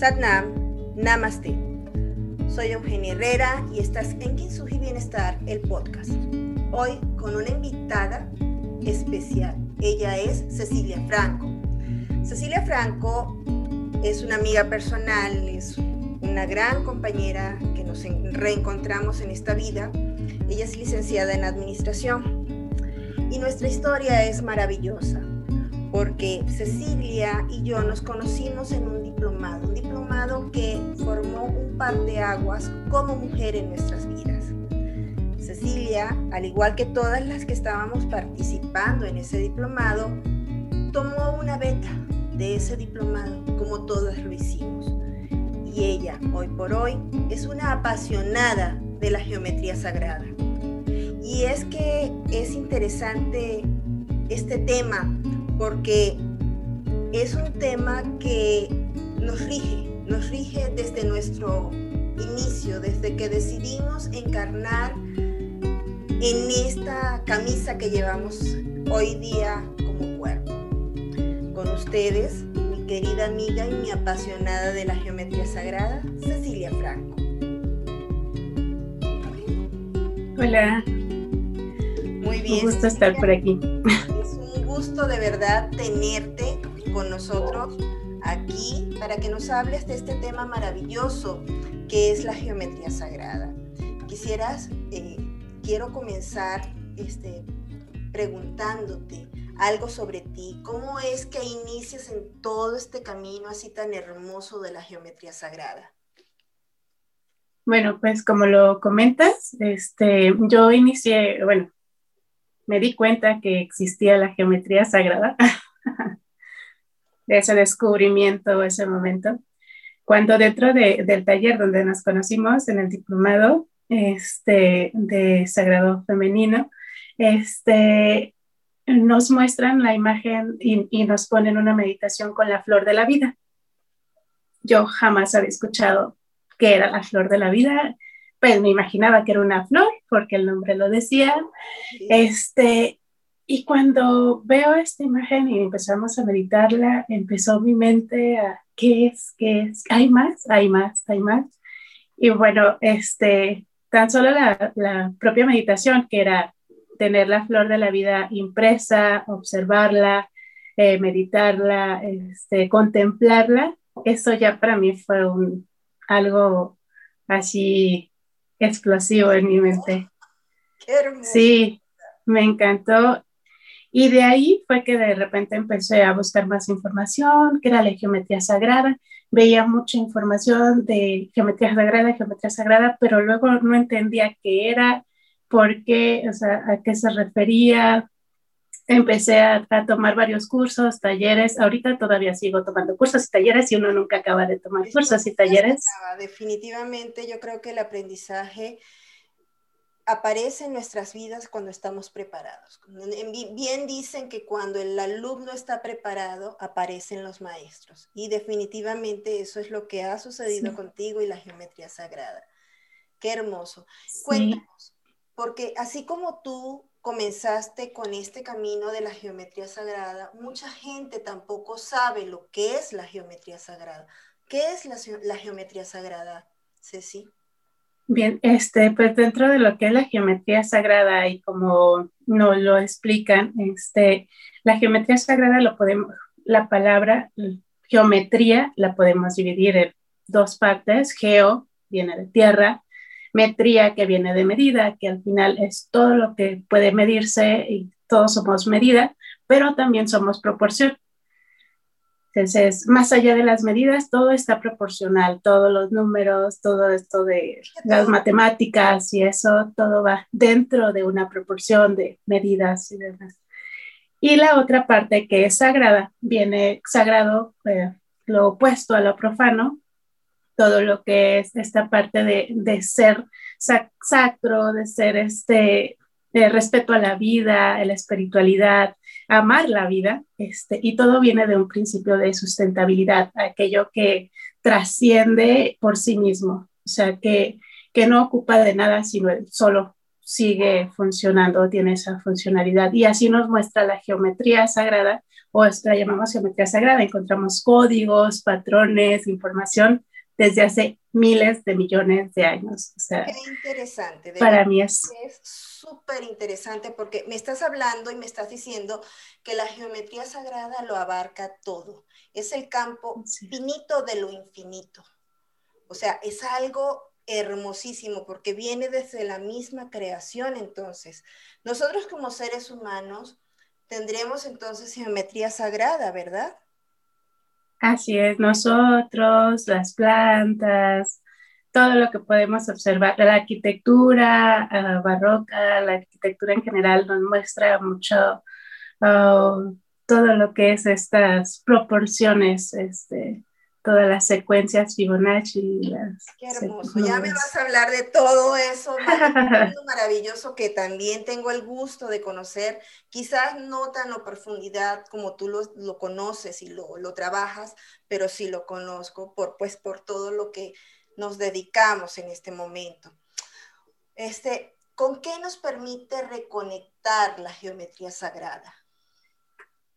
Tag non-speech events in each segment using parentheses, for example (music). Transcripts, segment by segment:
Satnam, Namaste. Soy Eugenia Herrera y estás en Kinsuji Bienestar, el podcast. Hoy con una invitada especial. Ella es Cecilia Franco. Cecilia Franco es una amiga personal, es una gran compañera que nos reencontramos en esta vida. Ella es licenciada en administración y nuestra historia es maravillosa porque Cecilia y yo nos conocimos en un diplomado, un diplomado que formó un par de aguas como mujer en nuestras vidas. Cecilia, al igual que todas las que estábamos participando en ese diplomado, tomó una beta de ese diplomado, como todas lo hicimos. Y ella, hoy por hoy, es una apasionada de la geometría sagrada. Y es que es interesante este tema porque es un tema que nos rige, nos rige desde nuestro inicio, desde que decidimos encarnar en esta camisa que llevamos hoy día como cuerpo. Con ustedes, mi querida amiga y mi apasionada de la geometría sagrada, Cecilia Franco. Hola. Muy bien. Un gusto estar por aquí gusto de verdad tenerte con nosotros aquí para que nos hables de este tema maravilloso que es la geometría sagrada. Quisieras, eh, quiero comenzar este, preguntándote algo sobre ti. ¿Cómo es que inicias en todo este camino así tan hermoso de la geometría sagrada? Bueno, pues como lo comentas, este, yo inicié, bueno, me di cuenta que existía la geometría sagrada, (laughs) de ese descubrimiento, ese momento, cuando dentro del taller donde nos conocimos en el diplomado este, de Sagrado Femenino, este, nos muestran la imagen y, y nos ponen una meditación con la flor de la vida. Yo jamás había escuchado qué era la flor de la vida pues me imaginaba que era una flor, porque el nombre lo decía. Este, y cuando veo esta imagen y empezamos a meditarla, empezó mi mente a, ¿qué es? ¿Qué es? ¿Hay más? ¿Hay más? ¿Hay más? Y bueno, este, tan solo la, la propia meditación, que era tener la flor de la vida impresa, observarla, eh, meditarla, este, contemplarla, eso ya para mí fue un, algo así explosivo en mi mente. Sí, me encantó. Y de ahí fue que de repente empecé a buscar más información, que era la geometría sagrada. Veía mucha información de geometría sagrada, geometría sagrada, pero luego no entendía qué era, por qué, o sea, a qué se refería, empecé a, tomar varios cursos, talleres. Ahorita todavía sigo tomando cursos y talleres y uno nunca acaba de tomar cursos y talleres. Definitivamente yo creo que el aprendizaje aparece en nuestras vidas cuando estamos preparados. Bien dicen que cuando el alumno está preparado, aparecen los maestros. Y definitivamente eso es lo que ha sucedido contigo y la geometría sagrada. Qué hermoso. Cuéntanos, porque así como tú comenzaste con este camino de la geometría sagrada, mucha gente tampoco sabe lo que es la geometría sagrada. ¿Qué es la, geometría sagrada, Ceci? Bien, este, pues dentro de lo que es la geometría sagrada y como nos lo explican, este, la geometría sagrada lo podemos, la palabra geometría la podemos dividir en dos partes. Geo viene de tierra metría que viene de medida, que al final es todo lo que puede medirse y todos somos medida, pero también somos proporción. Entonces, más allá de las medidas, todo está proporcional, todos los números, todo esto de las matemáticas y eso, todo va dentro de una proporción de medidas y demás. Y la otra parte que es sagrada, viene sagrado, eh, lo opuesto a lo profano, todo lo que es esta parte de, de ser sacro, de ser este de respeto a la vida, a la espiritualidad, amar la vida, este, y todo viene de un principio de sustentabilidad, aquello que trasciende por sí mismo, o sea, que, que no ocupa de nada sino solo sigue funcionando, tiene esa funcionalidad. Y así nos muestra la geometría sagrada, o la llamamos geometría sagrada. Encontramos códigos, patrones, información desde hace miles de millones de años. O sea, Qué interesante. para mí es súper interesante porque me estás hablando y me estás diciendo que la geometría sagrada lo abarca todo. Es el campo finito de lo infinito. O sea, es algo hermosísimo porque viene desde la misma creación entonces. Nosotros como seres humanos tendremos entonces geometría sagrada, ¿verdad? Así es, nosotros, las plantas, todo lo que podemos observar, la arquitectura uh, barroca, la arquitectura en general nos muestra mucho uh, todo lo que es estas proporciones, este, todas las secuencias Fibonacci. Las Qué hermoso, ya me vas a hablar de todo eso maravilloso, (laughs) maravilloso que también tengo el gusto de conocer, quizás no tan a profundidad como tú lo, lo conoces y lo, lo, trabajas, pero sí lo conozco por, pues, por todo lo que nos dedicamos en este momento. Este, ¿Con qué nos permite reconectar la geometría sagrada?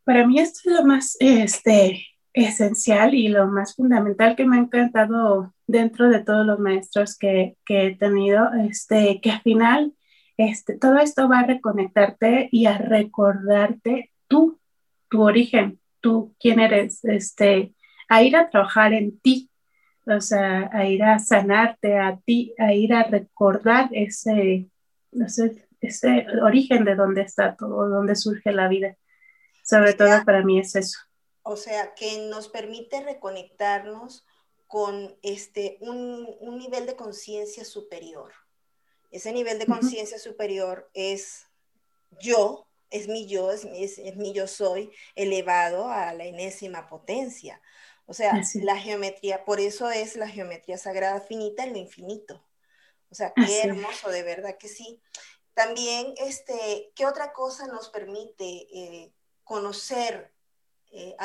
Para mí esto es lo más este, esencial y lo más fundamental que me ha encantado dentro de todos los maestros que, que he tenido, este, que al final este, todo esto va a reconectarte y a recordarte tú, tu origen, tú quién eres, este, a ir a trabajar en ti, o sea, a ir a sanarte a ti, a ir a recordar ese, ese origen de dónde está todo, dónde surge la vida. Sobre todo para mí es eso. O sea, que nos permite reconectarnos con este, un, un nivel de conciencia superior. Ese nivel de conciencia uh -huh. superior es yo, es mi yo, es, es, es mi yo soy elevado a la enésima potencia. O sea, Así. la geometría, por eso es la geometría sagrada finita en lo infinito. O sea, qué Así. hermoso, de verdad que sí. También, este, ¿qué otra cosa nos permite eh, conocer, eh,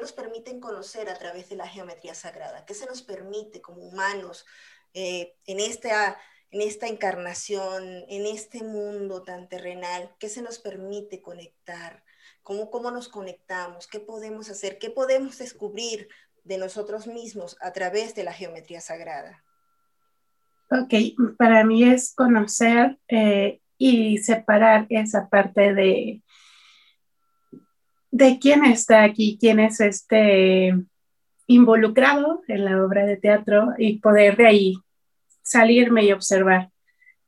nos permiten conocer a través de la geometría sagrada? ¿Qué se nos permite como humanos eh, en, esta, en esta encarnación, en este mundo tan terrenal? ¿Qué se nos permite conectar? cómo, cómo nos conectamos, qué podemos hacer, qué podemos descubrir de nosotros mismos a través de la geometría sagrada. Ok, para mí es conocer eh, y separar esa parte de, de quién está aquí, quién es este involucrado en la obra de teatro y poder de ahí salirme y observar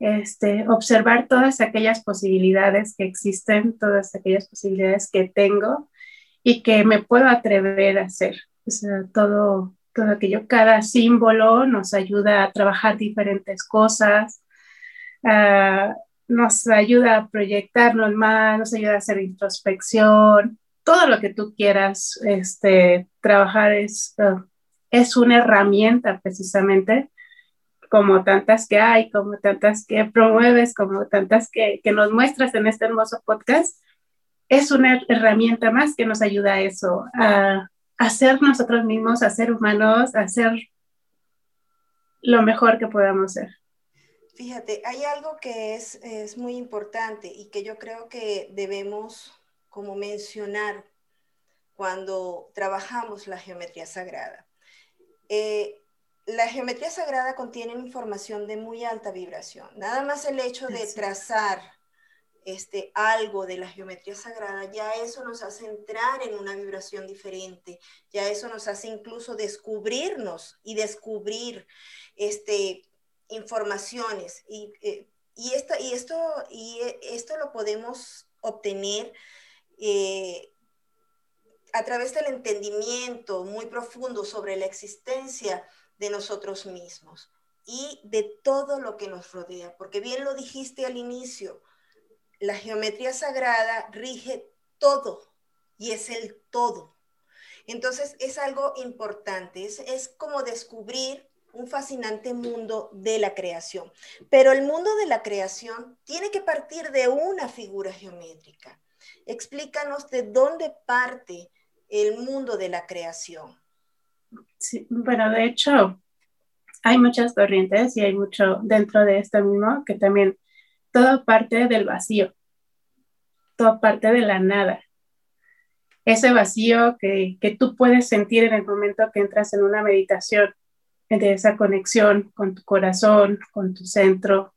este, observar todas aquellas posibilidades que existen, todas aquellas posibilidades que tengo y que me puedo atrever a hacer. O sea, todo, todo aquello, cada símbolo nos ayuda a trabajar diferentes cosas, nos ayuda a proyectarnos más, nos ayuda a hacer introspección, todo lo que tú quieras este, trabajar es, uh, es una herramienta precisamente como tantas que hay, como tantas que promueves, como tantas que, que, nos muestras en este hermoso podcast, es una herramienta más que nos ayuda a eso, a, a ser nosotros mismos, a ser humanos, a ser lo mejor que podamos ser. Fíjate, hay algo que es, es muy importante y que yo creo que debemos como mencionar cuando trabajamos la geometría sagrada. Eh, la geometría sagrada contiene información de muy alta vibración. Nada más el hecho de trazar este, algo de la geometría sagrada, ya eso nos hace entrar en una vibración diferente, ya eso nos hace incluso descubrirnos y descubrir este, informaciones. Y, eh, y, esto, y, esto, y esto lo podemos obtener eh, a través del entendimiento muy profundo sobre la existencia de nosotros mismos y de todo lo que nos rodea, porque bien lo dijiste al inicio, la geometría sagrada rige todo y es el todo. Entonces es algo importante, es, es como descubrir un fascinante mundo de la creación. Pero el mundo de la creación tiene que partir de una figura geométrica. Explícanos de dónde parte el mundo de la creación. Sí, bueno, de hecho, hay muchas corrientes y hay mucho dentro de esto mismo que también todo parte del vacío, todo parte de la nada. Ese vacío que, que tú puedes sentir en el momento que entras en una meditación, de esa conexión con tu corazón, con tu centro,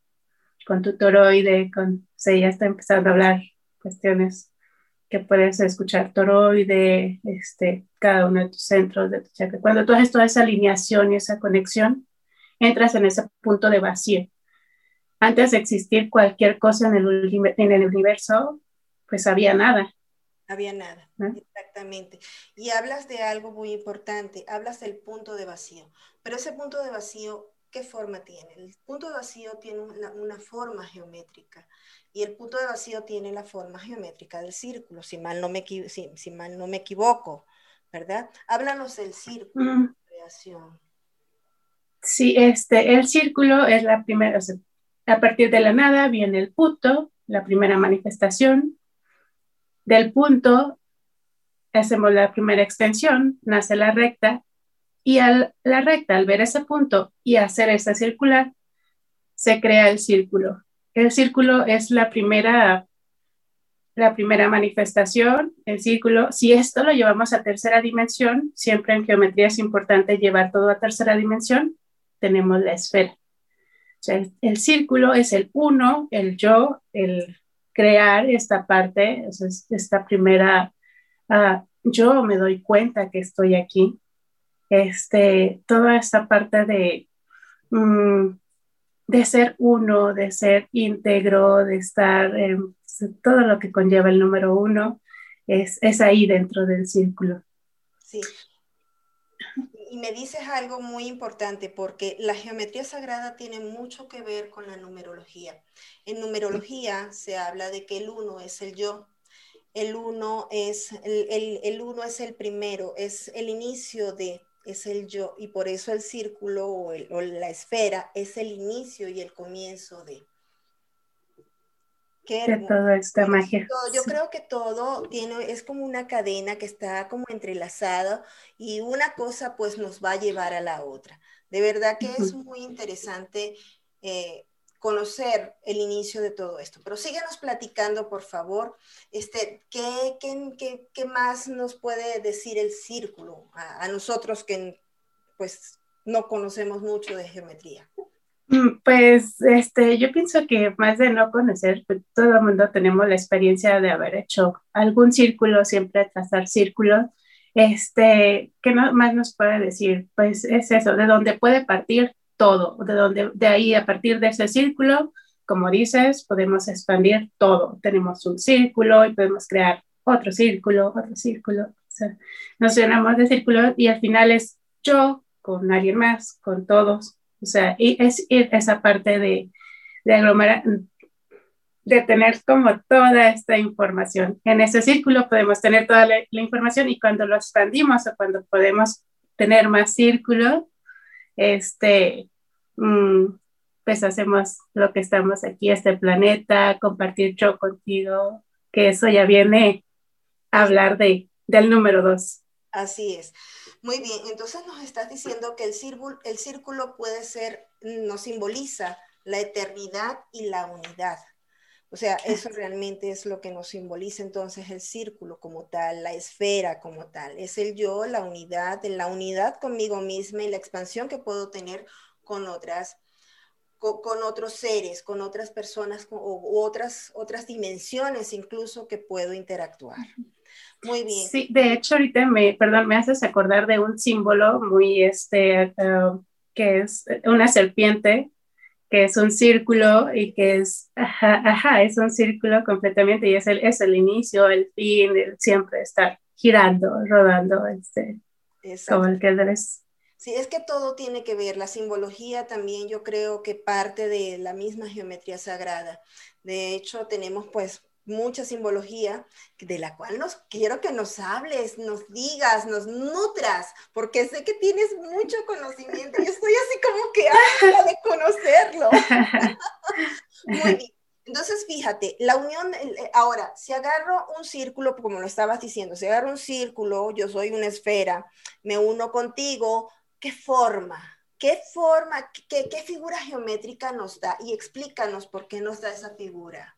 con tu toroide, con, o ya está empezando a hablar cuestiones que puedes escuchar toroide, este, cada uno de tus centros de tu chakra. Cuando tú haces toda esa alineación y esa conexión, entras en ese punto de vacío. Antes de existir cualquier cosa en el, en el universo, pues había nada. Había nada, exactamente. Y hablas de algo muy importante, hablas del punto de vacío. Pero ese punto de vacío, ¿qué forma tiene? El punto de vacío tiene una forma geométrica y el punto de vacío tiene la forma geométrica del círculo, si mal no me, si, mal no me equivoco, ¿verdad? Háblanos del círculo de creación. Sí, este, el círculo es la primera, a partir de la nada viene el punto, la primera manifestación. Del punto hacemos la primera extensión, nace la recta, y al, la recta, al ver ese punto y hacer esa circular, se crea el círculo. El círculo es la primera, la primera manifestación, el círculo. Si esto lo llevamos a tercera dimensión, siempre en geometría es importante llevar todo a tercera dimensión, tenemos la esfera. O sea, el, círculo es el uno, el yo, el crear esta parte, esta primera, uh, yo me doy cuenta que estoy aquí. Este, toda esta parte de mm, de ser uno, de ser íntegro, de estar, en todo lo que conlleva el número uno, es, es ahí dentro del círculo. Sí. Y me dices algo muy importante porque la geometría sagrada tiene mucho que ver con la numerología. En numerología se habla de que el uno es el yo, el uno es el, el, el uno es el primero, es el inicio de, es el yo y por eso el círculo o, la esfera es el inicio y el comienzo de. Qué de toda esta magia. yo creo que todo tiene, es como una cadena que está como entrelazada y una cosa pues nos va a llevar a la otra. De verdad que es muy interesante eh, conocer el inicio de todo esto. Pero síguenos platicando, por favor, este, ¿qué, qué, qué, más nos puede decir el círculo a, nosotros que pues no conocemos mucho de geometría? Mm, pues este, yo pienso que más de no conocer, pues, todo el mundo tenemos la experiencia de haber hecho algún círculo, siempre trazar círculos. Este, ¿Qué más nos puede decir? Pues es eso, de dónde puede partir todo, de donde de ahí a partir de ese círculo, como dices, podemos expandir todo. Tenemos un círculo y podemos crear otro círculo, otro círculo. Nos llenamos de círculos y al final es yo con alguien más, con todos. O sea, es esa parte de, de aglomerar, de tener como toda esta información. En ese círculo podemos tener toda la información y cuando lo expandimos o cuando podemos tener más círculos, este, Mm, pues hacemos lo que estamos aquí, este planeta, compartir yo contigo, que eso ya viene a hablar de, del número dos. Así es. Muy bien, entonces nos estás diciendo que el círculo, el círculo puede ser, nos simboliza la eternidad y la unidad. O sea, eso realmente es lo que nos simboliza entonces el círculo como tal, la esfera como tal. Es el yo, la unidad, la unidad conmigo misma y la expansión que puedo tener con otras, con, otros seres, con otras personas u otras, otras dimensiones incluso que puedo interactuar. Muy bien. Sí, de hecho ahorita me, perdón, me haces acordar de un símbolo muy, este, uh, que es una serpiente, que es un círculo y que es, ajá, es un círculo completamente y es el, es el inicio, el fin, el siempre estar girando, rodando, este, como el que eres Sí, es que todo tiene que ver. La simbología también yo creo que parte de la misma geometría sagrada. De hecho, tenemos pues mucha simbología de la cual nos quiero que nos hables, nos digas, nos nutras, porque sé que tienes mucho conocimiento y estoy así como que habla de conocerlo. (laughs) Muy bien. Entonces, fíjate, la unión, eh, ahora, si agarro un círculo, como lo estabas diciendo, si agarro un círculo, yo soy una esfera, me uno contigo, ¿qué forma? ¿qué forma, qué, qué figura geométrica nos da? Y explícanos por qué nos da esa figura.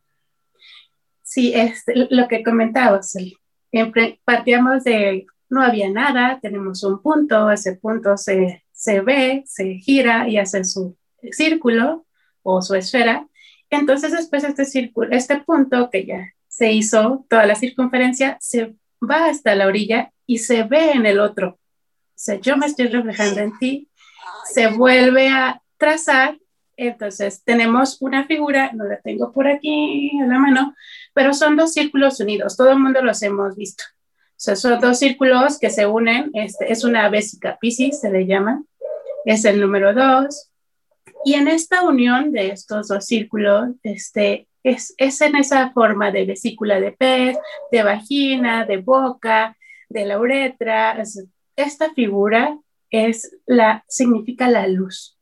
Sí, es lo que comentabas. Partíamos de no había nada, tenemos un punto, ese punto se, se ve, se gira y hace su círculo o su esfera. Entonces después este círculo, este punto que ya se hizo toda la circunferencia, se va hasta la orilla y se ve en el otro. O sea, yo me estoy reflejando en ti, se vuelve a trazar, entonces tenemos una figura, no la tengo por aquí en la mano, pero son dos círculos unidos, todo el mundo los hemos visto. Son dos círculos que se unen, este, es una vésica Piscis, se le llama, es el número dos. Y en esta unión de estos dos círculos, este, es, es en esa forma de vesícula de pez, de vagina, de boca, de la uretra. Esta figura es la, significa la luz.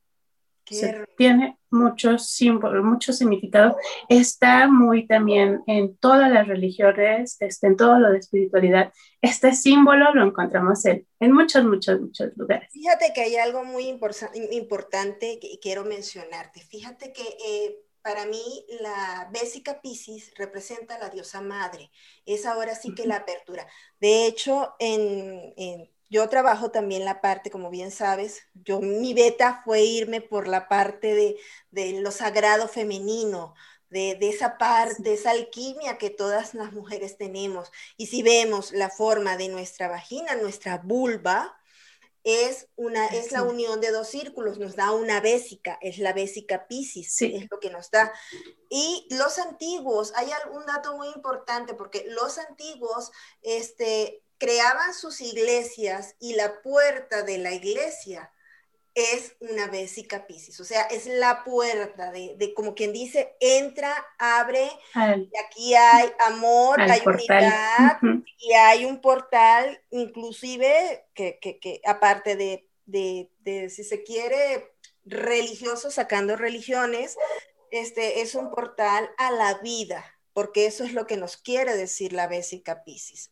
Tiene mucho símbolo, mucho significado. Está muy también en todas las religiones, este, en todo lo de espiritualidad. Este símbolo lo encontramos en, en muchos, muchos, muchos lugares. Fíjate que hay algo muy importante que quiero mencionarte. Fíjate que eh, para mí la Bésica Piscis representa a la diosa madre. Es ahora sí que la apertura. De hecho, en, yo trabajo también la parte, como bien sabes, yo mi beta fue irme por la parte de, de lo sagrado femenino, de, de, esa parte, esa alquimia que todas las mujeres tenemos. Y si vemos la forma de nuestra vagina, nuestra vulva, es, una, es la unión de dos círculos, nos da una bésica, es la bésica Piscis, es lo que nos da. Y los antiguos, hay algún dato muy importante, porque los antiguos este, creaban sus iglesias y la puerta de la iglesia es una vésica Piscis, o sea, es la puerta de, como quien dice, entra, abre, y aquí hay amor, hay unidad, y hay un portal, inclusive, que, que, aparte de, de, si se quiere, religioso, sacando religiones, este es un portal a la vida, porque eso es lo que nos quiere decir la vésica Piscis.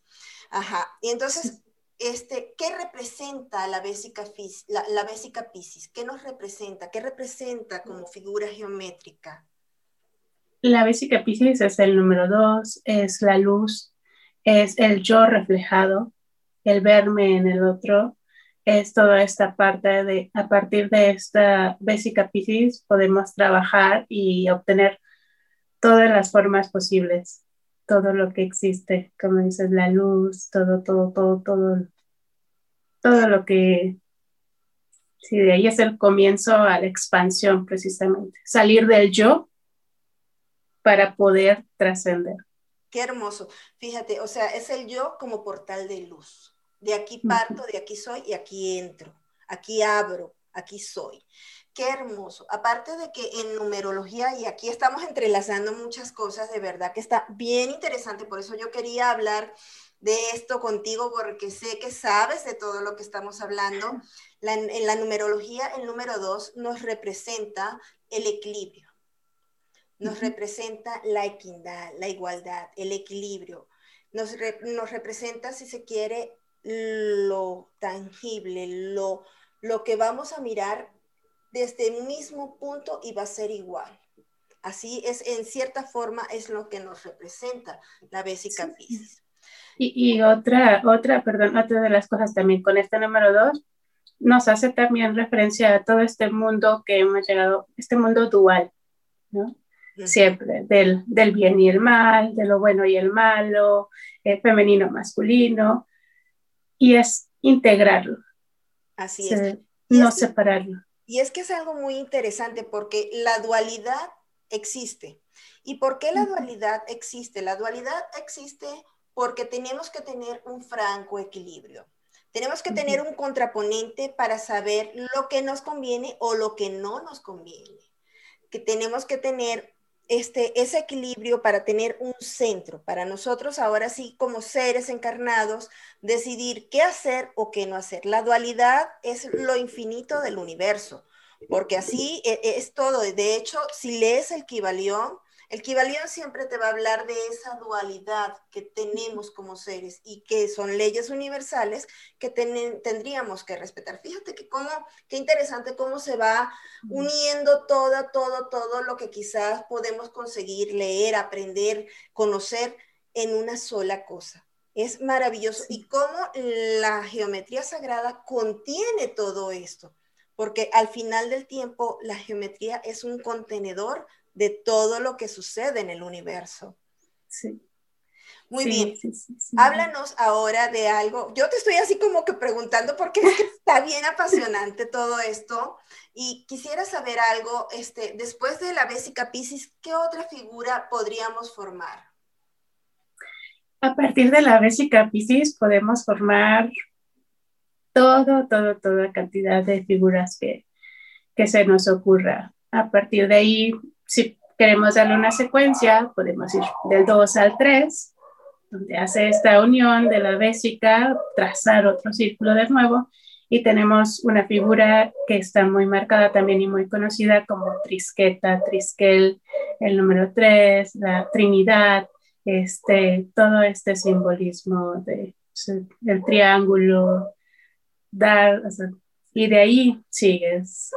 Ajá, y entonces este, ¿qué representa la bésica, la, la Piscis? ¿Qué nos representa? ¿Qué representa como figura geométrica? La bésica Piscis es el número dos, es la luz, es el yo reflejado, el verme en el otro, es toda esta parte de, a partir de esta bésica Piscis podemos trabajar y obtener todas las formas posibles todo lo que existe, como dices, la luz, todo, todo, todo, todo, todo lo que, sí, de ahí es el comienzo a la expansión precisamente, salir del yo para poder trascender. Qué hermoso. Fíjate, o sea, es el yo como portal de luz. De aquí parto, de aquí soy y aquí entro. Aquí abro, aquí soy. Qué hermoso. Aparte de que en numerología, y aquí estamos entrelazando muchas cosas, de verdad que está bien interesante, por eso yo quería hablar de esto contigo, porque sé que sabes de todo lo que estamos hablando. en la numerología, el número dos nos representa el equilibrio, nos representa la equidad, la igualdad, el equilibrio, nos, nos representa, si se quiere, lo tangible, lo, lo que vamos a mirar desde el mismo punto y va a ser igual. Así es, en cierta forma, es lo que nos representa la Bésica Piscis. Y, otra, otra, perdón, otra de las cosas también con este número dos, nos hace también referencia a todo este mundo que hemos llegado, este mundo dual, ¿no? Siempre, del, del, bien y el mal, de lo bueno y el malo, el femenino, masculino, y es integrarlo. Así es. No separarlo. Y es que es algo muy interesante porque la dualidad existe. ¿Y por qué la dualidad existe? La dualidad existe porque tenemos que tener un franco equilibrio. Tenemos que tener un contraponente para saber lo que nos conviene o lo que no nos conviene. Que tenemos que tener este, ese equilibrio para tener un centro, para nosotros ahora sí como seres encarnados, decidir qué hacer o qué no hacer. La dualidad es lo infinito del universo. porque así e, e, es todo. De hecho, si lees el Kibalión, el Kibalión siempre te va a hablar de esa dualidad que tenemos como seres y que son leyes universales que tendríamos que respetar. Fíjate que cómo, qué interesante cómo se va uniendo todo, todo, todo lo que quizás podemos conseguir leer, aprender, conocer en una sola cosa. Es maravilloso. Y cómo la geometría sagrada contiene todo esto porque al final del tiempo la geometría es un contenedor de todo lo que sucede en el universo. Sí. Muy bien. Háblanos ahora de algo. Yo te estoy así como que preguntando porque está bien apasionante todo esto y quisiera saber algo, este, después de la Bésica Piscis, ¿qué otra figura podríamos formar? A partir de la Bésica Piscis podemos formar todo, todo, toda cantidad de figuras que, que se nos ocurra. A partir de ahí, si queremos darle una secuencia, podemos ir del 2 al 3, donde hace esta unión de la vésica, trazar otro círculo de nuevo, y tenemos una figura que está muy marcada también y muy conocida como trisqueta, trisquel, el número 3, la Trinidad, este, todo este simbolismo de, el triángulo, dar, y de ahí sigues.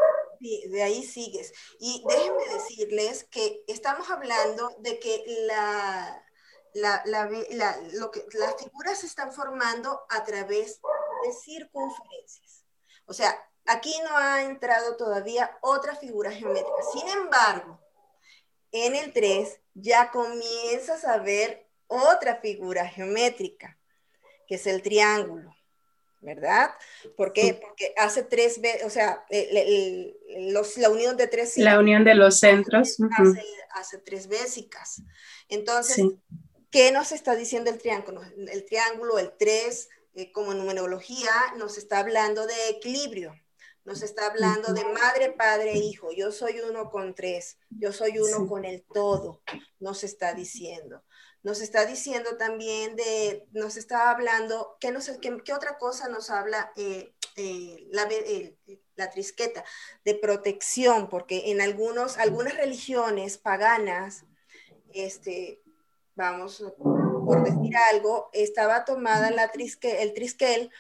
De ahí sigues. Y déjenme decirles que estamos hablando de que la, la, la, lo que, las figuras se están formando a través de circunferencias. O sea, aquí no ha entrado todavía otra figura geométrica. Sin embargo, en el 3 ya comienzas a ver otra figura geométrica, que es el triángulo. ¿Verdad? ¿Por qué? Porque hace tres veces, o sea, la unión de tres... La unión de los centros. Hace, tres vésicas. Entonces, ¿qué nos está diciendo el triángulo? El triángulo, el tres, eh, como numerología, nos está hablando de equilibrio. Nos está hablando de madre, padre, hijo. Yo soy uno con tres. Yo soy uno con el todo. Nos está diciendo nos está diciendo también de, nos está hablando, ¿qué, nos, qué, otra cosa nos habla eh, eh, la, la, trisqueta? De protección, porque en algunos, algunas religiones paganas, este, vamos, por decir algo, estaba tomada la trisque, el trisquel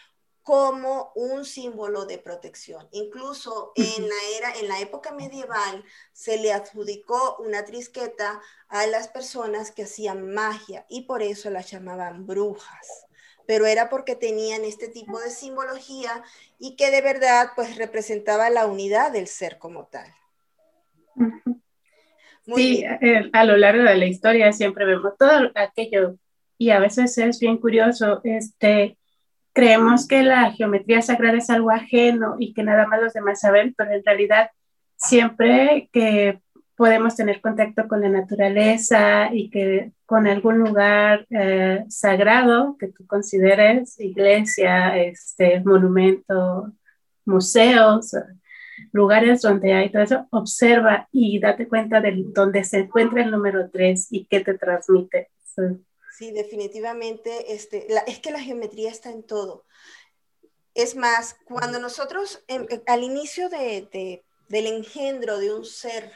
como un símbolo de protección. Incluso en la era, en la época medieval, se le adjudicó una trisqueta a las personas que hacían magia y por eso las llamaban brujas. Pero era porque tenían este tipo de simbología y que de verdad pues representaba la unidad del ser como tal. sí, eh, a lo largo de la historia siempre vemos todo aquello y a veces es bien curioso, este, creemos que la geometría sagrada es algo ajeno y que nada más los demás saben, pero en realidad siempre que podemos tener contacto con la naturaleza y que con algún lugar eh, sagrado que tú consideres, iglesia, este, monumento, museos, lugares donde hay todo eso, observa y date cuenta de dónde se encuentra el número 3 y qué te transmite. Sí, definitivamente, este, es que la geometría está en todo. Es más, cuando nosotros, eh, al inicio de, del engendro de un ser,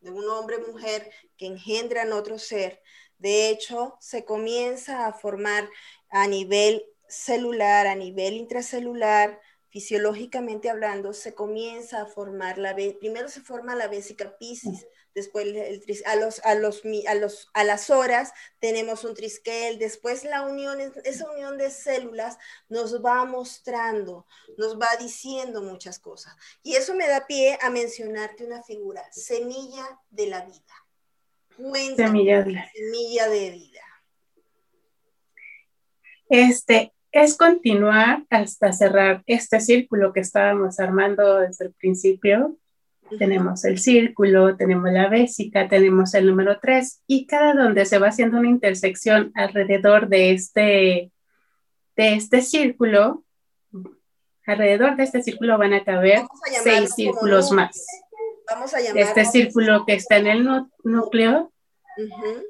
de un hombre mujer que engendran otro ser, de hecho, se comienza a formar a nivel celular, a nivel intracelular, fisiológicamente hablando, se comienza a formar la, primero se forma la vésica piscis, después a, los, a, los, a, los, a las horas tenemos un trisquel, después la unión, esa unión de células nos va mostrando, nos va diciendo muchas cosas. Y eso me da pie a mencionarte una figura, semilla de la vida. semilla de la semilla de vida. Este, es continuar hasta cerrar este círculo que estábamos armando desde el principio tenemos el círculo, tenemos la vésica, tenemos el número 3 y cada donde se va haciendo una intersección alrededor de este, de este círculo, alrededor de este círculo van a caber seis círculos más. Vamos a llamar este círculo que está en el núcleo,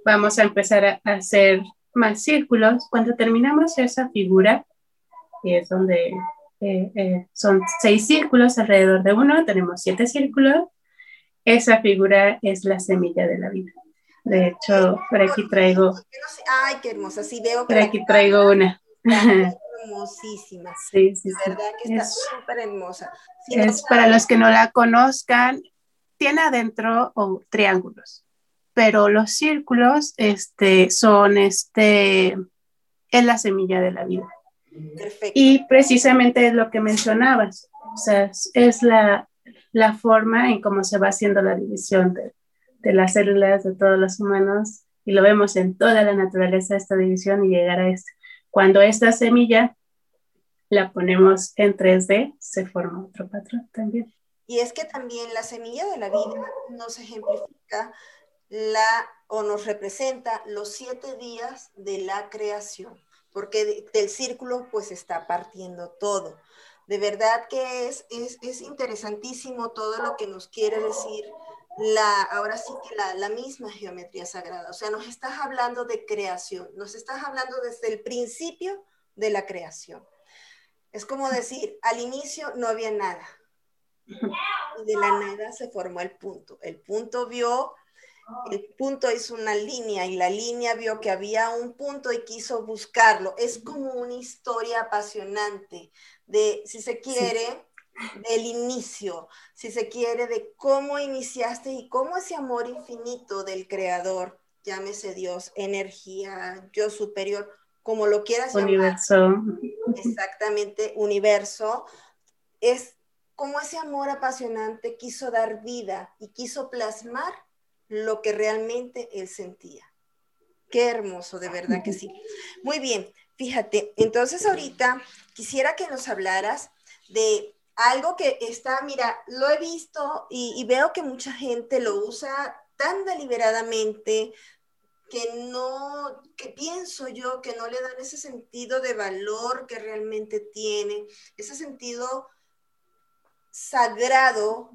vamos a empezar a hacer más círculos. Cuando terminamos esa figura, que es donde eh, eh, son seis círculos alrededor de uno, tenemos siete círculos. Esa figura es la semilla de la vida. De hecho, por aquí traigo. Ay, qué hermosa. Sí, veo que. Por aquí traigo una. (laughs) Hermosísima. Sí, sí, de verdad que está súper hermosa. es para los que no la conozcan, tiene adentro triángulos, pero los círculos este, son este, es la semilla de la vida. Perfecto. Y precisamente es lo que mencionabas, o sea, es la, la forma en cómo se va haciendo la división de, de las células de todos los humanos y lo vemos en toda la naturaleza esta división y llegar a este. Cuando esta semilla la ponemos en 3D, se forma otro patrón también. Y es que también la semilla de la vida nos ejemplifica la o nos representa los siete días de la creación, porque del círculo pues está partiendo todo. De verdad que es, es, es interesantísimo todo lo que nos quiere decir la, ahora sí que la, la, misma geometría sagrada. O sea, nos estás hablando de creación, nos estás hablando desde el principio de la creación. Es como decir, al inicio no había nada. Y de la nada se formó el punto. El punto vio, el punto hizo una línea y la línea vio que había un punto y quiso buscarlo. Es como una historia apasionante de, si se quiere, del inicio, si se quiere, de cómo iniciaste y cómo ese amor infinito del creador, llámese Dios, energía, yo superior, como lo quieras universo. llamar. Exactamente, universo. Es como ese amor apasionante quiso dar vida y quiso plasmar lo que realmente él sentía. Qué hermoso, de verdad que sí. Muy bien, fíjate, entonces ahorita quisiera que nos hablaras de algo que está, mira, lo he visto y, y veo que mucha gente lo usa tan deliberadamente, que no, que pienso yo que no le dan ese sentido de valor que realmente tiene, ese sentido sagrado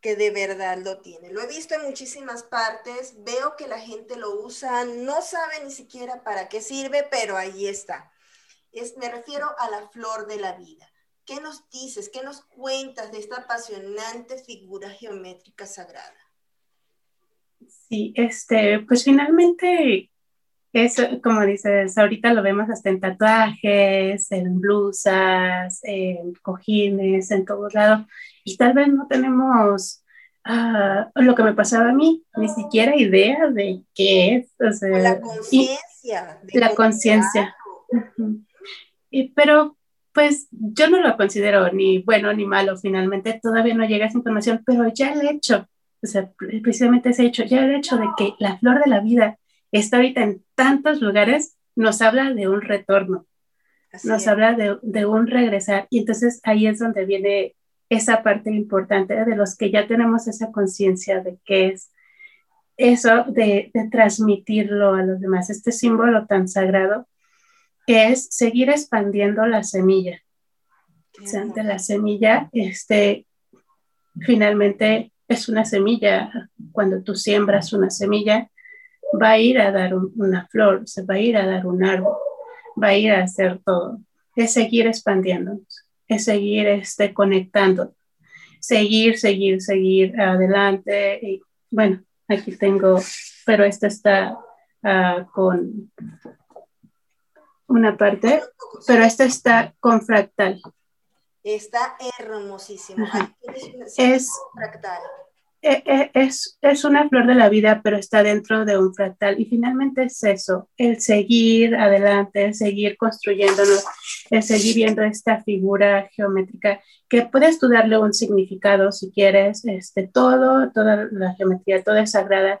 que de verdad lo tiene. Lo he visto en muchísimas partes, veo que la gente lo usa, no sabe ni siquiera para qué sirve, pero ahí está. Es, me refiero a la flor de la vida. ¿Qué nos dices, qué nos cuentas de esta apasionante figura geométrica sagrada? Sí, este, pues finalmente es, como dices, ahorita lo vemos hasta en tatuajes, en blusas, en cojines, en todos lados, y tal vez no tenemos uh, lo que me pasaba a mí, ni siquiera idea de qué es. O sea, la conciencia. La conciencia. Pero pues yo no lo considero ni bueno ni malo, finalmente todavía no llega esa información, pero ya el hecho o sea, precisamente ese hecho, ya el hecho de que la flor de la vida está ahorita en tantos lugares, nos habla de un retorno, nos habla de, de, un regresar. Y entonces ahí es donde viene esa parte importante de los que ya tenemos esa conciencia de qué es eso, de, de, transmitirlo a los demás. Este símbolo tan sagrado es seguir expandiendo la semilla. O sea, de la semilla, este, finalmente es una semilla. Cuando tú siembras una semilla, va a ir a dar una flor, se va a ir a dar un árbol, va a ir a hacer todo. Es seguir expandiéndonos, es seguir este, conectando, seguir, seguir, seguir adelante. Y bueno, aquí tengo, pero esta está uh, con una parte, pero esta está con fractal. Está hermosísimo. Es fractal. E, e, es, es, una flor de la vida, pero está dentro de un fractal. Y finalmente es eso, el seguir adelante, el seguir construyéndonos, el seguir viendo esta figura geométrica, que puedes tú darle un significado si quieres, este, todo, toda la geometría, toda es sagrada,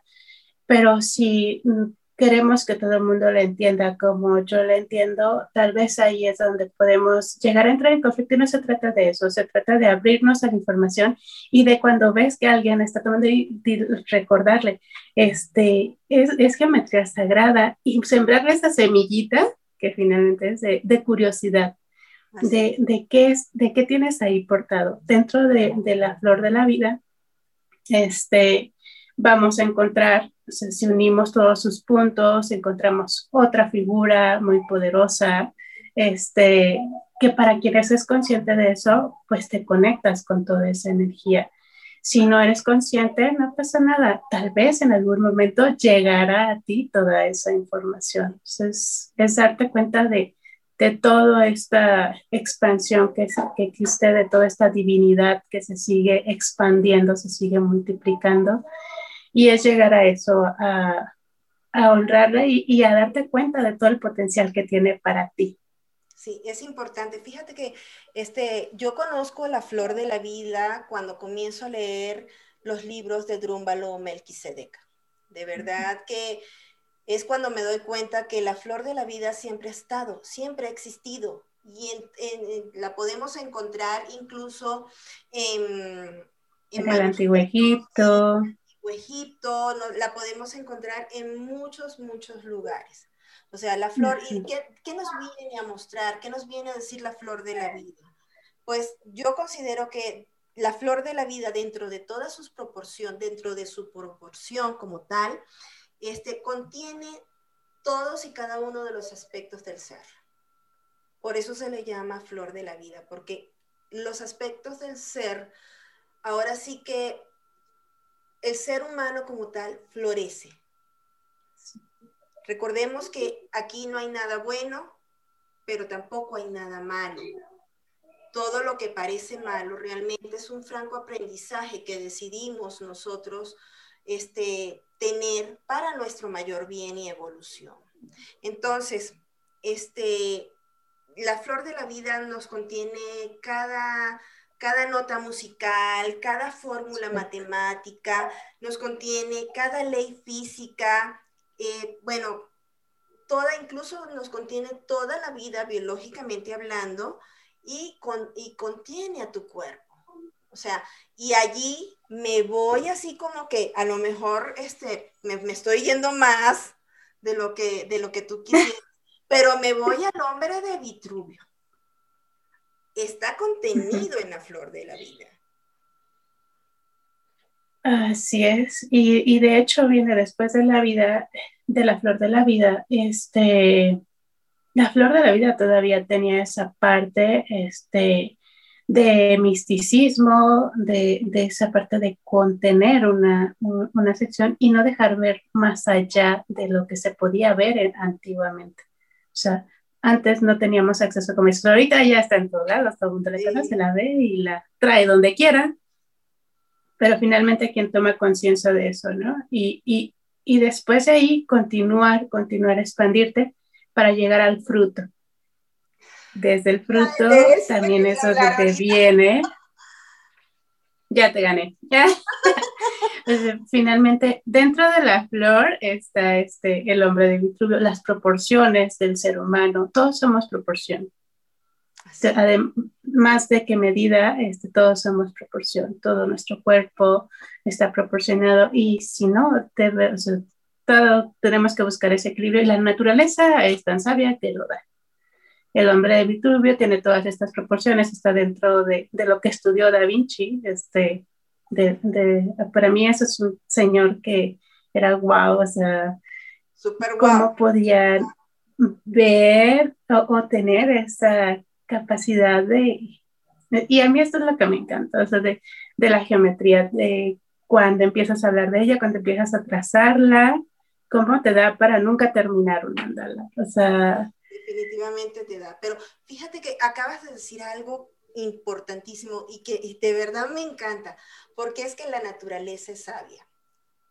pero si mm, queremos que todo el mundo la entienda como yo la entiendo, tal vez ahí es donde podemos llegar a entrar en conflicto y no se trata de eso, se trata de abrirnos a la información y de cuando ves que alguien está tomando y, recordarle, este, es, es, geometría sagrada y sembrarle esa semillita que finalmente es de, de curiosidad. De, de, qué es, de qué tienes ahí portado dentro de, de la flor de la vida, este, vamos a encontrar, si unimos todos sus puntos, encontramos otra figura muy poderosa, este, que para quienes es consciente de eso, pues te conectas con toda esa energía. Si no eres consciente, no pasa nada. Tal vez en algún momento llegará a ti toda esa información. Entonces, es darte cuenta de, de toda esta expansión que, que existe, de toda esta divinidad que se sigue expandiendo, se sigue multiplicando. Y es llegar a eso, a, a honrarla y, y a darte cuenta de todo el potencial que tiene para ti. Sí, es importante. Fíjate que este, yo conozco la flor de la vida cuando comienzo a leer los libros de Drúmbalo Melquisedec. De verdad que es cuando me doy cuenta que la flor de la vida siempre ha estado, siempre ha existido. Y la podemos encontrar incluso en, en, el Antiguo Egipto. Egipto, la podemos encontrar en muchos, muchos lugares. O sea, la flor, ¿y qué, nos viene a mostrar? ¿Qué nos viene a decir la flor de la vida? Pues yo considero que la flor de la vida dentro de toda sus proporción, dentro de su proporción como tal, este, contiene todos y cada uno de los aspectos del ser. Por eso se le llama flor de la vida, porque los aspectos del ser, ahora sí que el ser humano como tal florece. Recordemos que aquí no hay nada bueno, pero tampoco hay nada malo. Todo lo que parece malo realmente es un franco aprendizaje que decidimos nosotros este, tener para nuestro mayor bien y evolución. Entonces, este, la flor de la vida nos contiene cada, cada nota musical, cada fórmula matemática, nos contiene cada ley física, eh, bueno, toda, incluso nos contiene toda la vida biológicamente hablando y, con, y contiene a tu cuerpo. O sea, y allí me voy así como que a lo mejor este, me, estoy yendo más de lo que, de lo que tú quieres, (laughs) pero me voy al hombre de Vitruvio. Está contenido en la flor de la vida. Así es, y, de hecho viene después de la vida, de la flor de la vida, este, la flor de la vida todavía tenía esa parte, este, de misticismo, de, esa parte de contener una, una, sección y no dejar ver más allá de lo que se podía ver antiguamente. O sea, antes no teníamos acceso a eso, ahorita ya está en todos lados, todo el mundo la se la ve y la trae donde quiera pero finalmente quien toma conciencia de eso, ¿no? Y, y, y después de ahí continuar, continuar a expandirte para llegar al fruto. Desde el fruto también eso te viene. Ya te gané. (laughs) finalmente, dentro de la flor está este, el hombre de Vitruvio, las proporciones del ser humano, todos somos proporción además de que medida, este, todos somos proporción, todo nuestro cuerpo está proporcionado y si no, todo, tenemos que buscar ese equilibrio y la naturaleza es tan sabia que lo da. El hombre de Vitruvio tiene todas estas proporciones, está dentro de, de lo que estudió Da Vinci. Este, de, de, para mí eso es un señor que era guau, o sea, Super cómo podía ver o, o tener esa capacidad de, y a mí esto es lo que me encanta, o sea, de, de la geometría, de cuando empiezas a hablar de ella, cuando empiezas a trazarla, cómo te da para nunca terminar un mandala. O sea... Definitivamente te da, pero fíjate que acabas de decir algo importantísimo y que y de verdad me encanta, porque es que la naturaleza es sabia.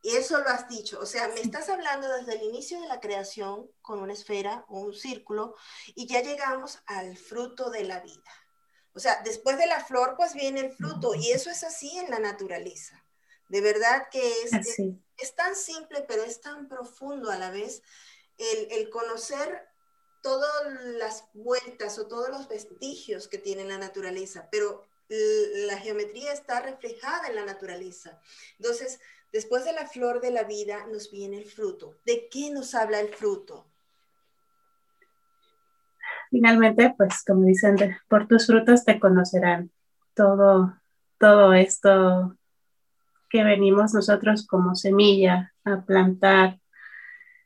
Y eso lo has dicho, o sea, me estás hablando desde el inicio de la creación con una esfera o un círculo y ya llegamos al fruto de la vida. O sea, después de la flor pues viene el fruto y eso es así en la naturaleza. De verdad que es, es, tan simple pero es tan profundo a la vez el, el conocer todas las vueltas o todos los vestigios que tiene la naturaleza, pero la geometría está reflejada en la naturaleza. Entonces, Después de la flor de la vida nos viene el fruto. ¿De qué nos habla el fruto? Finalmente, pues como dicen, por tus frutos te conocerán. Todo, todo esto que venimos nosotros como semilla a plantar,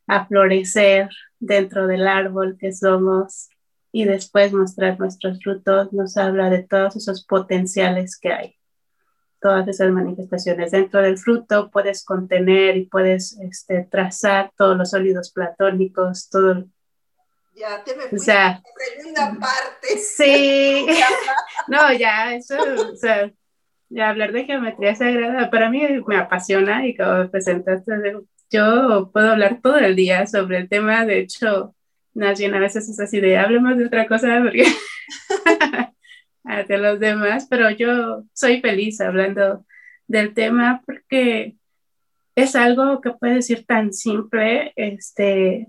a florecer dentro del árbol que somos, y después mostrar nuestros frutos nos habla de todos esos potenciales que hay, todas esas manifestaciones. Dentro del fruto puedes contener y puedes este, trazar todos los sólidos platónicos, todo. Ya te me fui o sea, segunda parte. Sí, (laughs) (laughs) no, ya, eso, o sea, ya hablar de geometría sagrada para mí me apasiona y como presentaste, yo puedo hablar todo el día sobre el tema, de hecho, Nadie a veces es así de, hablemos de otra cosa (laughs) porque de los demás, pero yo soy feliz hablando del tema porque es algo que puede decir tan simple, este,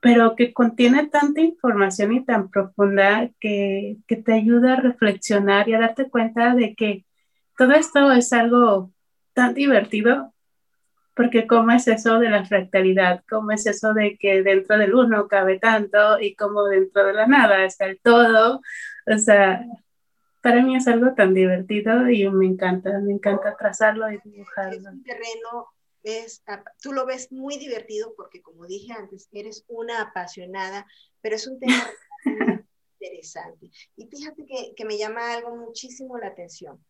pero que contiene tanta información y tan profunda que, que te ayuda a reflexionar y a darte cuenta de que todo esto es algo tan divertido porque cómo es eso de la fractalidad, cómo es eso de que dentro del uno cabe tanto y cómo dentro de la nada está el todo. O sea, para mí es algo tan divertido y me encanta, me encanta trazarlo y dibujarlo. Es un terreno, es, tú lo ves muy divertido porque como dije antes, eres una apasionada, pero es un tema (laughs) interesante. Y fíjate que, que, me llama algo muchísimo la atención.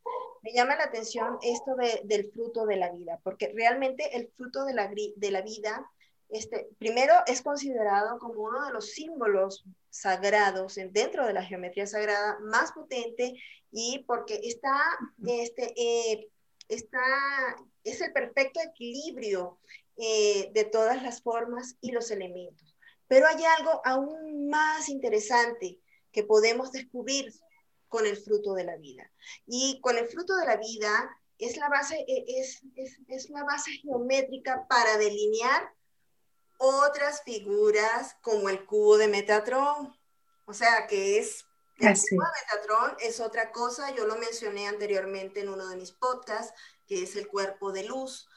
Me llama la atención esto de, del fruto de la vida, porque realmente el fruto de la, de la vida, este, primero es considerado como uno de los símbolos sagrados dentro de la geometría sagrada más potente y porque está, este, eh, está, es el perfecto equilibrio eh, de todas las formas y los elementos. Pero hay algo aún más interesante que podemos descubrir con el fruto de la vida. Y con el fruto de la vida es la base, e, es, es, es la base geométrica para delinear otras figuras como el cubo de Metatron. O sea, que es el cubo de Metatron es otra cosa, yo lo mencioné anteriormente en uno de mis podcasts, que es el cuerpo de luz.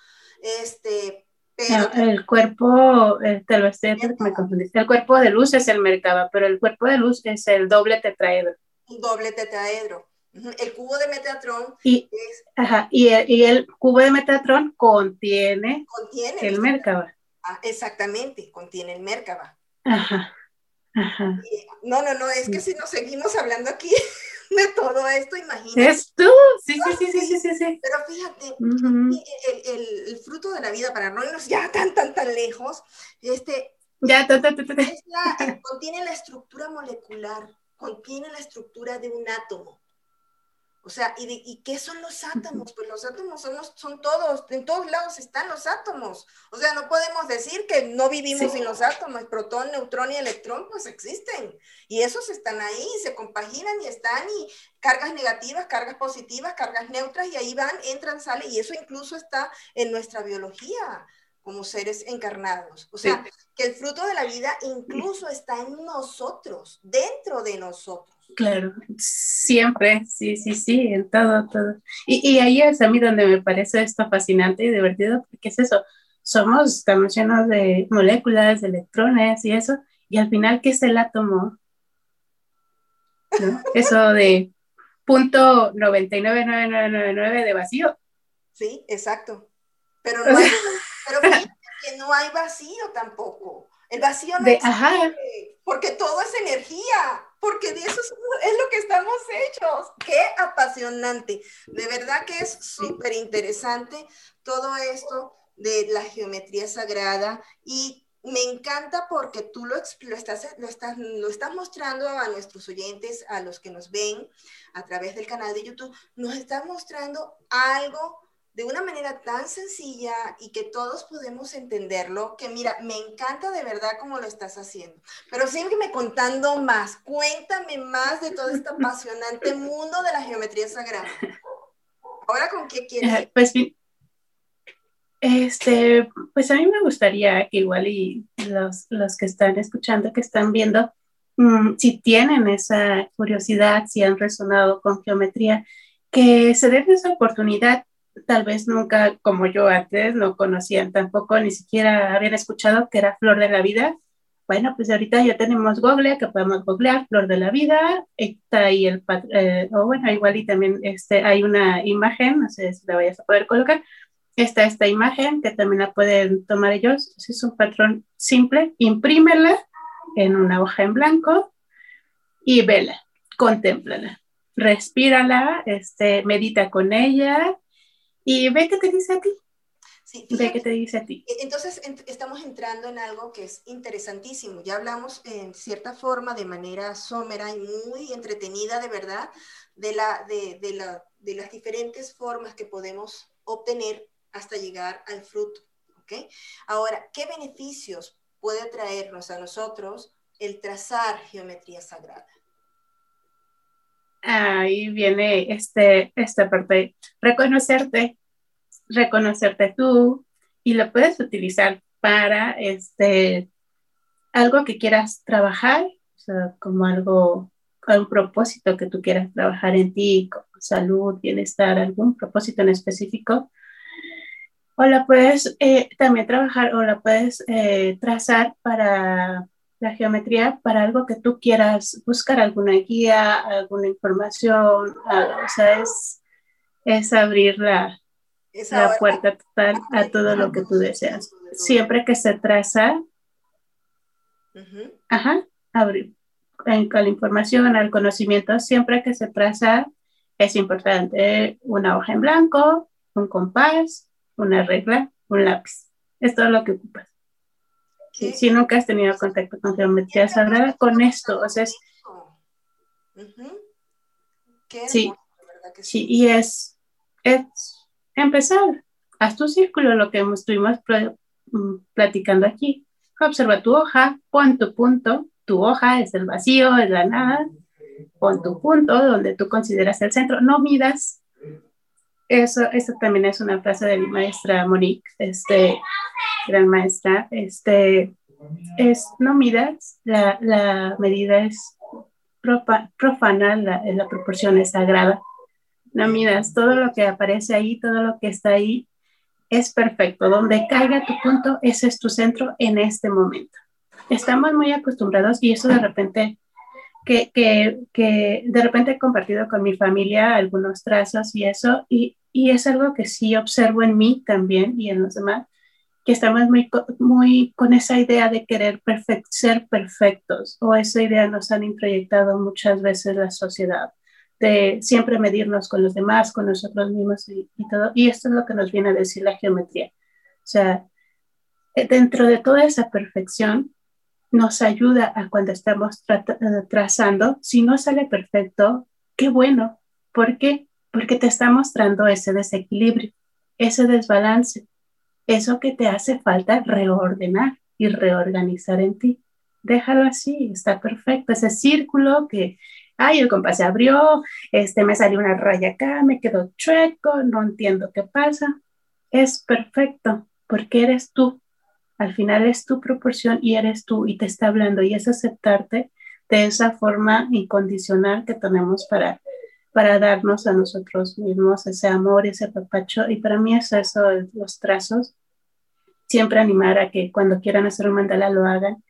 Este, el cuerpo, eh, te lo estoy, me confundiste. El cuerpo de luz es el Merkaba, pero el cuerpo de luz es el doble tetraedro. Un doble tetraedro. El cubo de Metatron y, es, ajá, y, el, y, el, cubo de Metatron contiene, contiene el Merkaba. Ah, exactamente, contiene el Merkaba. Ajá. Ajá. No, no, no, es que si nos seguimos hablando aquí (laughs) de todo esto, imagínate. Es tú, sí, sí, sí, sí, sí, sí. Pero fíjate, el, el, fruto de la vida, para no irnos ya tan, tan, tan lejos, este, ya, (laughs) contiene la estructura molecular, contiene la estructura de un átomo. O sea, ¿y, ¿y qué son los átomos? Pues los átomos son, son todos, en todos lados están los átomos. O sea, no podemos decir que no vivimos sin los átomos. Protón, neutrón y electrón, pues existen. Y esos están ahí, se compaginan y están, y cargas negativas, cargas positivas, cargas neutras, y ahí van, entran, salen, y eso incluso está en nuestra biología como seres encarnados. O sea, que el fruto de la vida incluso está en nosotros, dentro de nosotros. Claro, siempre, sí, sí, sí, en todo, todo. Y, y, ahí es a mí donde me parece esto fascinante y divertido, porque es eso, somos, estamos llenos de moléculas, de electrones y eso, y al final, ¿qué es el átomo? (laughs) Eso de punto 999999 de vacío. Sí, exacto. Pero no hay, (laughs) pero (laughs) que no hay vacío tampoco. El vacío no existe, porque todo es energía porque de eso es lo que estamos hechos. Qué apasionante. De verdad que es súper interesante todo esto de la geometría sagrada y me encanta porque tú lo, lo, estás, lo, estás, lo estás mostrando a nuestros oyentes, a los que nos ven a través del canal de YouTube, nos estás mostrando algo de una manera tan sencilla y que todos podemos entenderlo, que mira, me encanta de verdad cómo lo estás haciendo. Pero sígueme contando más, cuéntame más de todo este (laughs) apasionante mundo de la geometría sagrada. Ahora, ¿con qué quieres? Eh, pues, este, pues a mí me gustaría que igual y los, los que están escuchando, que están viendo, mm, si tienen esa curiosidad, si han resonado con geometría, que se den esa oportunidad tal vez nunca, como yo antes, no conocían tampoco, ni siquiera habían escuchado que era Flor de la Vida. Bueno, pues ahorita ya tenemos Google, que podemos googlear Flor de la Vida, está ahí el, eh, o bueno, igual y también este, hay una imagen, no sé si la vayas a poder colocar, está esta imagen que también la pueden tomar ellos, es un patrón simple, imprímela en una hoja en blanco, y vela, contémplala, respírala, este, medita con ella y ve qué te dice a ti. Sí, ve qué te dice a ti. E, entonces estamos entrando en algo que es interesantísimo. Ya hablamos en cierta forma, de manera somera y muy entretenida, de verdad, de, la, de, de, la, de las diferentes formas que podemos obtener hasta llegar al fruto. ¿okay? Ahora, ¿qué beneficios puede traernos a nosotros el trazar geometría sagrada? Ahí viene este, esta parte, reconocerte, reconocerte tú y lo puedes utilizar para este, algo que quieras trabajar, como algo, un propósito que tú quieras trabajar en ti, como salud, bienestar, algún propósito en específico. O la puedes eh, también trabajar o la puedes eh, trazar para la geometría para algo que tú quieras buscar, alguna guía, alguna información, o sea, es, es abrir la, la puerta total a todo lo que tú deseas. Siempre que se traza, ajá, abrir en, con la información, al conocimiento, siempre que se traza, es importante una hoja en blanco, un compás, una regla, un lápiz. Es todo lo que ocupas. Si, nunca has tenido contacto con geometría sagrada, con esto, o sea, es... sí, sí, y es, es empezar. Haz tu círculo, lo que estuvimos mm, platicando aquí. Observa tu hoja, pon tu punto, tu hoja es el vacío, es la nada, pon tu punto donde tú consideras el centro, no midas. Eso, eso también es una frase de mi maestra Monique, este, gran maestra, este, es, no midas, la, la medida es profana, la, la proporción es sagrada. No midas, todo lo que aparece ahí, todo lo que está ahí, es perfecto. Donde caiga tu punto, ese es tu centro en este momento. Estamos muy acostumbrados y eso de repente, que, que, que de repente he compartido con mi familia algunos trazos y eso, y, y es algo que sí observo en mí también y en los demás, que estamos muy, muy con esa idea de querer ser perfectos o esa idea nos han introyectado muchas veces la sociedad de siempre medirnos con los demás, con nosotros mismos y, todo. Y esto es lo que nos viene a decir la geometría. O sea, eh, dentro de toda esa perfección nos ayuda a cuando estamos eh, trazando, si no sale perfecto, qué bueno. ¿Por qué? Porque te está mostrando ese desequilibrio, ese desbalance eso que te hace falta reordenar y reorganizar en ti. Déjalo así, está perfecto. Ese círculo que, ay, el compás se abrió, este, me salió una raya acá, me quedó chueco, no entiendo qué pasa. Es perfecto, porque eres tú. Al final es tu proporción y eres tú y te está hablando y es aceptarte de esa forma incondicional que tenemos para para darnos a nosotros mismos ese amor, ese papacho. Y para mí es eso, los trazos. Siempre animar a que cuando quieran hacer un mandala lo hagan.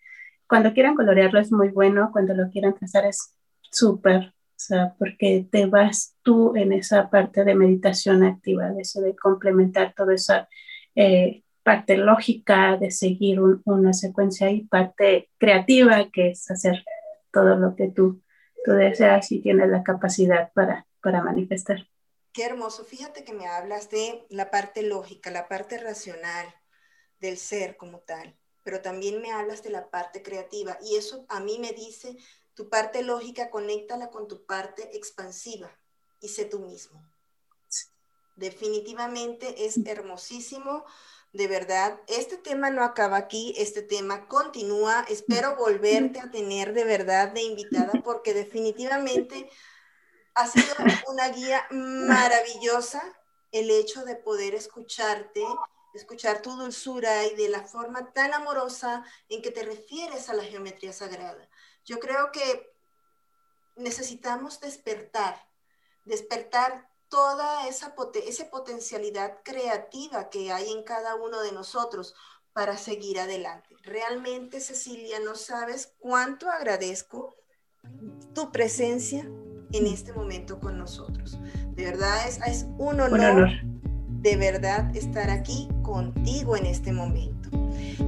Cuando quieran colorearlo es muy bueno, cuando lo quieran trazar es súper, o sea, porque te vas tú en esa parte de meditación activa, de eso de complementar toda esa eh, parte lógica, de seguir una secuencia y parte creativa, que es hacer todo lo que tú tú deseas y tienes la capacidad para, para manifestar. Qué hermoso. Fíjate que me hablas de la parte lógica, la parte racional del ser como tal, pero también me hablas de la parte creativa y eso a mí me dice, tu parte lógica, conéctala con tu parte expansiva y sé tú mismo. Definitivamente es hermosísimo de verdad, este tema no acaba aquí, este tema continúa. Espero (laughs) volverte a tener de verdad de invitada porque definitivamente ha sido una guía maravillosa el hecho de poder escucharte, escuchar tu dulzura y de la forma tan amorosa en que te refieres a la geometría sagrada. Yo creo que necesitamos despertar, despertar toda esa, esa potencialidad creativa que hay en cada uno de nosotros para seguir adelante. Realmente, Cecilia, no sabes cuánto agradezco tu presencia en este momento con nosotros. De verdad es, es un, honor, un honor de verdad estar aquí contigo en este momento.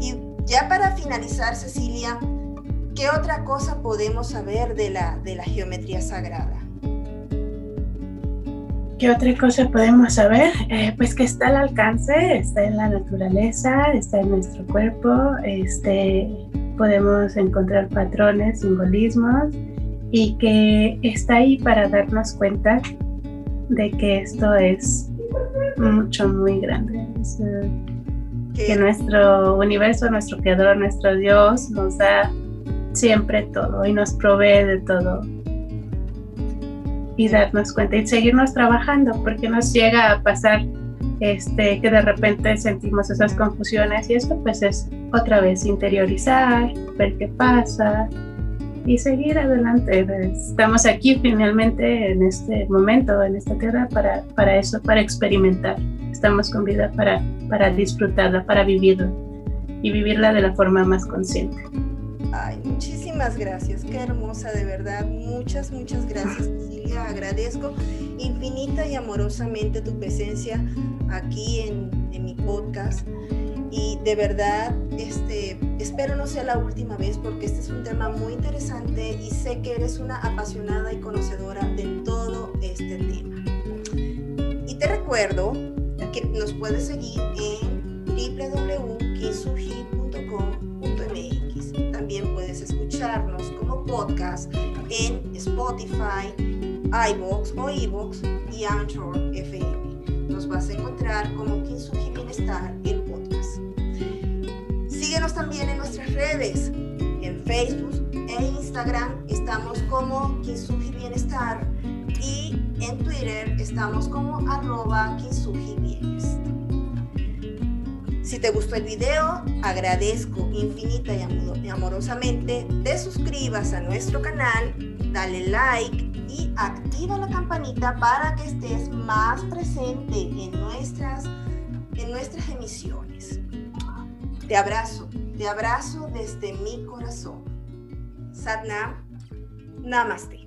Y ya para finalizar, Cecilia, ¿qué otra cosa podemos saber de la, de la geometría sagrada? ¿Qué otra cosa podemos saber? Eh, pues que está al alcance, está en la naturaleza, está en nuestro cuerpo, este, podemos encontrar patrones, simbolismos y que está ahí para darnos cuenta de que esto es mucho, muy grande. que nuestro universo, nuestro creador, nuestro Dios nos da siempre todo y nos provee de todo. Y darnos cuenta y seguirnos trabajando, porque nos llega a pasar este, que de repente sentimos esas confusiones y esto pues es otra vez interiorizar, ver qué pasa, y seguir adelante. Estamos aquí finalmente en este momento, en esta tierra, para, para eso, para experimentar. Estamos con vida para, para disfrutarla, para vivirla y vivirla de la forma más consciente. Ay, muchísimas gracias, qué hermosa, de verdad. Muchas, muchas gracias, Cecilia. Agradezco infinita y amorosamente tu presencia aquí en, mi podcast. Y de verdad, este, espero no sea la última vez porque este es un tema muy interesante y sé que eres una apasionada y conocedora de todo este tema. Y te recuerdo que nos puedes seguir en www.kinsuji.com.mx. También puedes escucharnos como podcast en Spotify, iBox o iBox y Anchor FM. Nos vas a encontrar como Kinsuji Bienestar, el Síguenos también en nuestras redes. En Facebook e Instagram estamos como Kinsugi Bienestar y en Twitter estamos como arroba Si te gustó el video, agradezco infinita y amorosamente te suscribas a nuestro canal, dale like y activa la campanita para que estés más presente en nuestras, en nuestras emisiones. Te abrazo, te abrazo desde mi corazón. Satnam, Namaste.